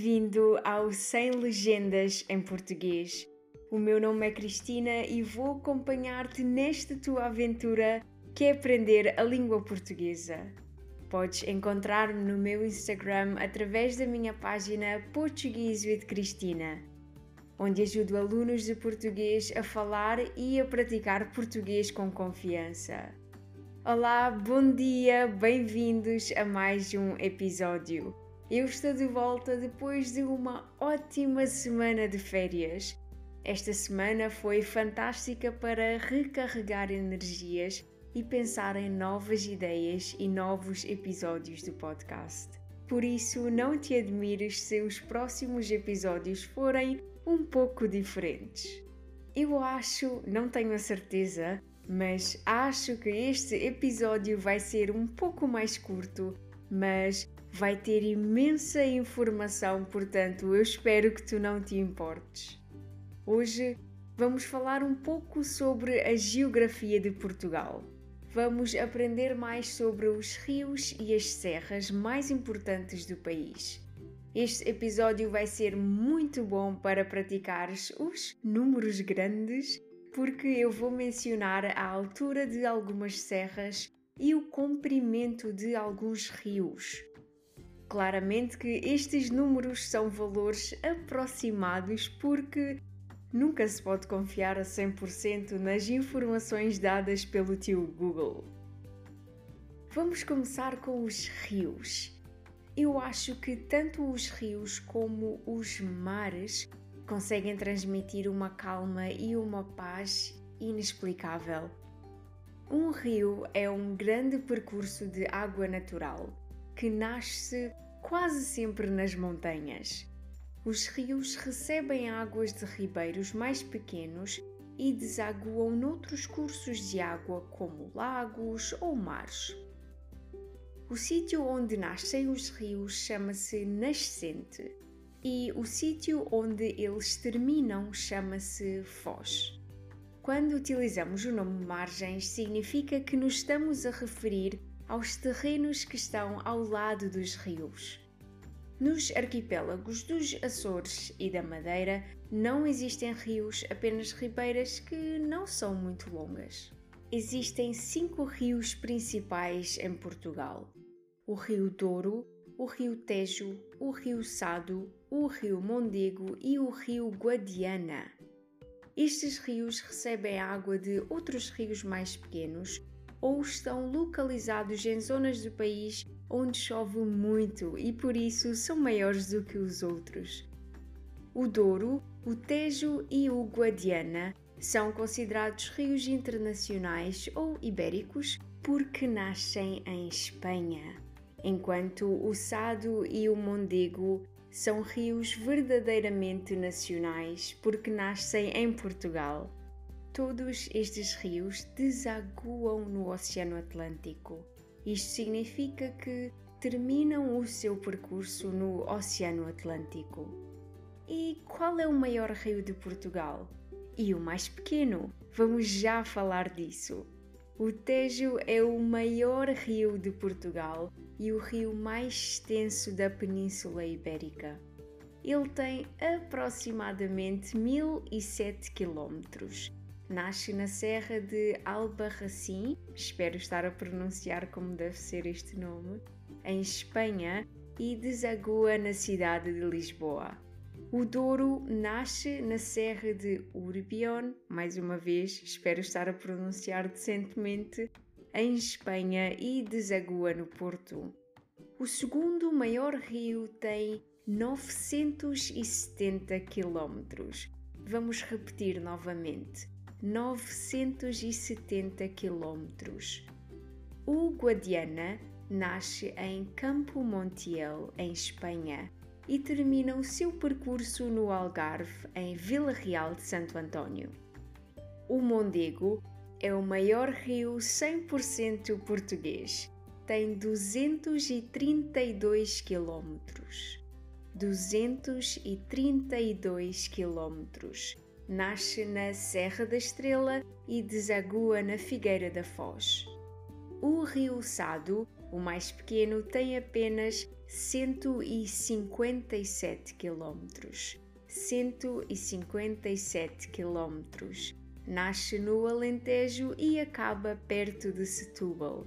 Bem-vindo ao Sem Legendas em Português. O meu nome é Cristina e vou acompanhar-te nesta tua aventura que é aprender a língua portuguesa. Podes encontrar-me no meu Instagram através da minha página Português with Cristina, onde ajudo alunos de português a falar e a praticar português com confiança. Olá, bom dia, bem-vindos a mais um episódio. Eu estou de volta depois de uma ótima semana de férias. Esta semana foi fantástica para recarregar energias e pensar em novas ideias e novos episódios do podcast. Por isso, não te admires se os próximos episódios forem um pouco diferentes. Eu acho, não tenho a certeza, mas acho que este episódio vai ser um pouco mais curto, mas vai ter imensa informação, portanto, eu espero que tu não te importes. Hoje vamos falar um pouco sobre a geografia de Portugal. Vamos aprender mais sobre os rios e as serras mais importantes do país. Este episódio vai ser muito bom para praticares os números grandes, porque eu vou mencionar a altura de algumas serras e o comprimento de alguns rios. Claramente que estes números são valores aproximados porque nunca se pode confiar a 100% nas informações dadas pelo tio Google. Vamos começar com os rios. Eu acho que tanto os rios como os mares conseguem transmitir uma calma e uma paz inexplicável. Um rio é um grande percurso de água natural que nasce quase sempre nas montanhas. Os rios recebem águas de ribeiros mais pequenos e desaguam noutros cursos de água, como lagos ou mares. O sítio onde nascem os rios chama-se nascente e o sítio onde eles terminam chama-se foz. Quando utilizamos o nome margens, significa que nos estamos a referir aos terrenos que estão ao lado dos rios. Nos arquipélagos dos Açores e da Madeira não existem rios, apenas ribeiras que não são muito longas. Existem cinco rios principais em Portugal: o Rio Douro, o Rio Tejo, o Rio Sado, o Rio Mondego e o Rio Guadiana. Estes rios recebem água de outros rios mais pequenos ou estão localizados em zonas do país onde chove muito e por isso são maiores do que os outros. O Douro, o Tejo e o Guadiana são considerados rios internacionais ou ibéricos porque nascem em Espanha, enquanto o Sado e o Mondego são rios verdadeiramente nacionais porque nascem em Portugal. Todos estes rios desaguam no Oceano Atlântico. Isto significa que terminam o seu percurso no Oceano Atlântico. E qual é o maior rio de Portugal? E o mais pequeno? Vamos já falar disso. O Tejo é o maior rio de Portugal e o rio mais extenso da Península Ibérica. Ele tem aproximadamente 1007 quilómetros Nasce na Serra de Albarracín, espero estar a pronunciar como deve ser este nome, em Espanha e desagua na cidade de Lisboa. O Douro nasce na Serra de Urbion, mais uma vez, espero estar a pronunciar decentemente, em Espanha e desagua no Porto. O segundo maior rio tem 970 quilómetros. Vamos repetir novamente. 970 quilómetros. O Guadiana nasce em Campo Montiel, em Espanha, e termina o seu percurso no Algarve, em Vila Real de Santo António. O Mondego é o maior rio 100% português. Tem 232 quilómetros. 232 quilómetros nasce na Serra da Estrela e desagua na Figueira da Foz. O rio Sado, o mais pequeno, tem apenas 157 km. 157 km. Nasce no Alentejo e acaba perto de Setúbal.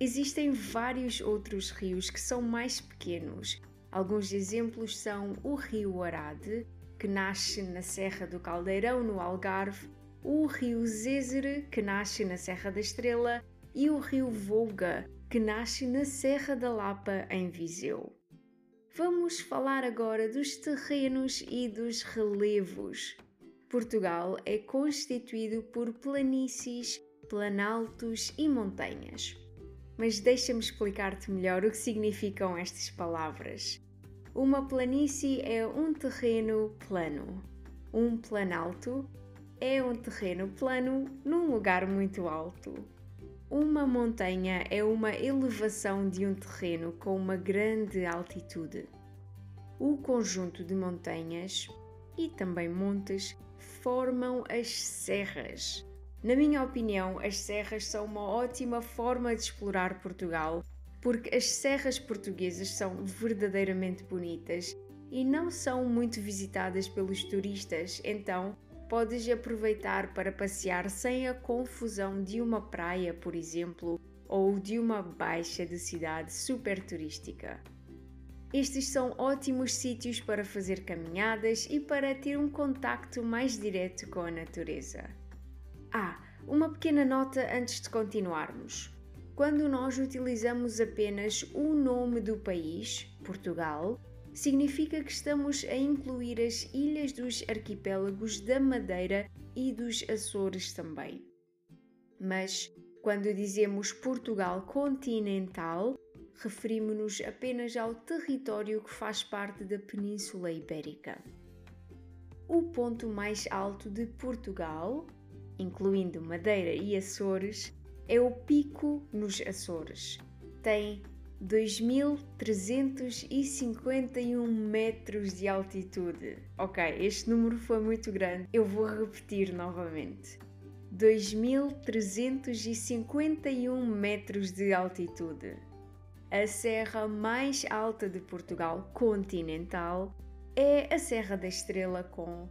Existem vários outros rios que são mais pequenos. Alguns exemplos são o rio Arade, que nasce na Serra do Caldeirão, no Algarve, o rio Zézere, que nasce na Serra da Estrela, e o rio Volga, que nasce na Serra da Lapa, em Viseu. Vamos falar agora dos terrenos e dos relevos. Portugal é constituído por planícies, planaltos e montanhas. Mas deixa-me explicar-te melhor o que significam estas palavras. Uma planície é um terreno plano. Um planalto é um terreno plano num lugar muito alto. Uma montanha é uma elevação de um terreno com uma grande altitude. O conjunto de montanhas e também montes formam as serras. Na minha opinião, as serras são uma ótima forma de explorar Portugal, porque as serras portuguesas são verdadeiramente bonitas e não são muito visitadas pelos turistas, então podes aproveitar para passear sem a confusão de uma praia, por exemplo, ou de uma baixa de cidade super turística. Estes são ótimos sítios para fazer caminhadas e para ter um contacto mais direto com a natureza. Ah, uma pequena nota antes de continuarmos. Quando nós utilizamos apenas o nome do país, Portugal, significa que estamos a incluir as ilhas dos arquipélagos da Madeira e dos Açores também. Mas quando dizemos Portugal continental, referimos-nos apenas ao território que faz parte da Península Ibérica. O ponto mais alto de Portugal, incluindo Madeira e Açores, é o Pico nos Açores. Tem 2.351 metros de altitude. Ok, este número foi muito grande. Eu vou repetir novamente. 2.351 metros de altitude. A serra mais alta de Portugal continental é a Serra da Estrela com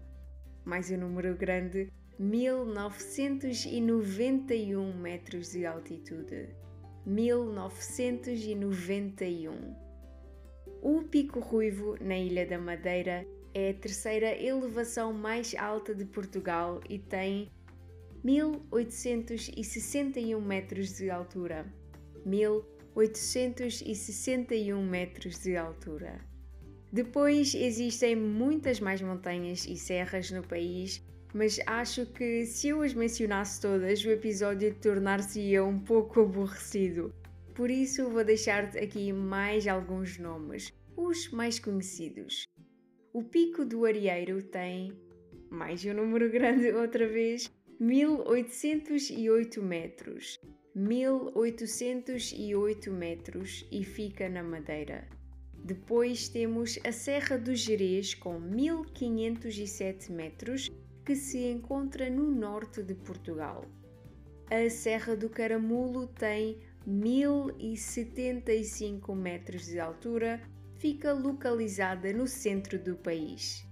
mais um número grande, 1991 metros de altitude. 1991. O Pico Ruivo, na Ilha da Madeira, é a terceira elevação mais alta de Portugal e tem 1861 metros de altura. 1861 metros de altura. Depois existem muitas mais montanhas e serras no país mas acho que se eu as mencionasse todas, o episódio tornar-se-ia um pouco aborrecido. Por isso, vou deixar-te aqui mais alguns nomes, os mais conhecidos. O Pico do Arieiro tem, mais um número grande outra vez, 1808 metros. 1808 metros e fica na Madeira. Depois temos a Serra do Jerez com 1507 metros que se encontra no norte de Portugal. A Serra do Caramulo tem 1075 metros de altura, fica localizada no centro do país.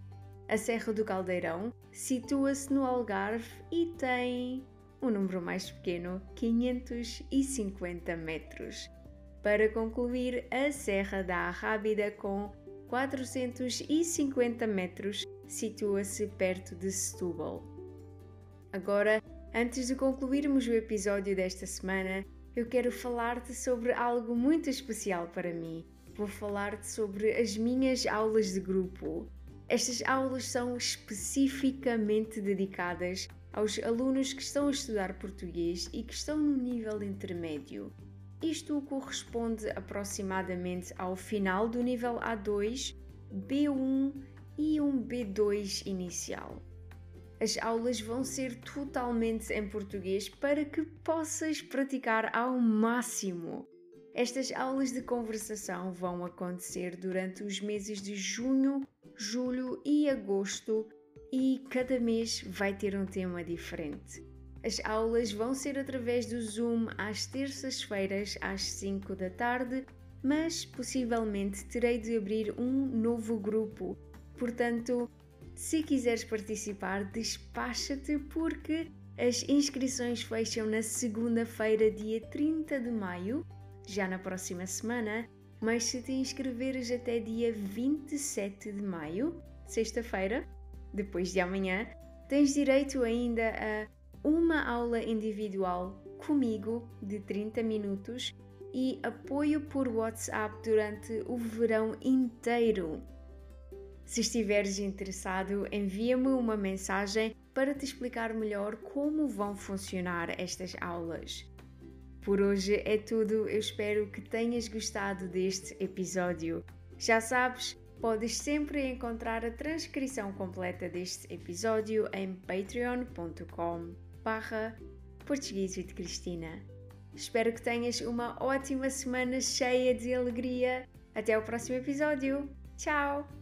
A Serra do Caldeirão situa-se no Algarve e tem um número mais pequeno, 550 metros. Para concluir, a Serra da Arrábida com 450 metros situa-se perto de Setúbal. Agora, antes de concluirmos o episódio desta semana, eu quero falar-te sobre algo muito especial para mim. Vou falar-te sobre as minhas aulas de grupo. Estas aulas são especificamente dedicadas aos alunos que estão a estudar português e que estão no nível intermédio. Isto corresponde aproximadamente ao final do nível A2, B1 e um B2 inicial. As aulas vão ser totalmente em português para que possas praticar ao máximo. Estas aulas de conversação vão acontecer durante os meses de junho, julho e agosto e cada mês vai ter um tema diferente. As aulas vão ser através do Zoom às terças-feiras às 5 da tarde, mas possivelmente terei de abrir um novo grupo. Portanto, se quiseres participar, despacha-te porque as inscrições fecham na segunda-feira, dia 30 de maio, já na próxima semana, mas se te inscreveres até dia 27 de maio, sexta-feira, depois de amanhã, tens direito ainda a uma aula individual comigo de 30 minutos e apoio por WhatsApp durante o verão inteiro. Se estiveres interessado, envia-me uma mensagem para te explicar melhor como vão funcionar estas aulas. Por hoje é tudo, eu espero que tenhas gostado deste episódio. Já sabes, podes sempre encontrar a transcrição completa deste episódio em patreon.com barra português de Cristina. Espero que tenhas uma ótima semana cheia de alegria. Até o próximo episódio. Tchau!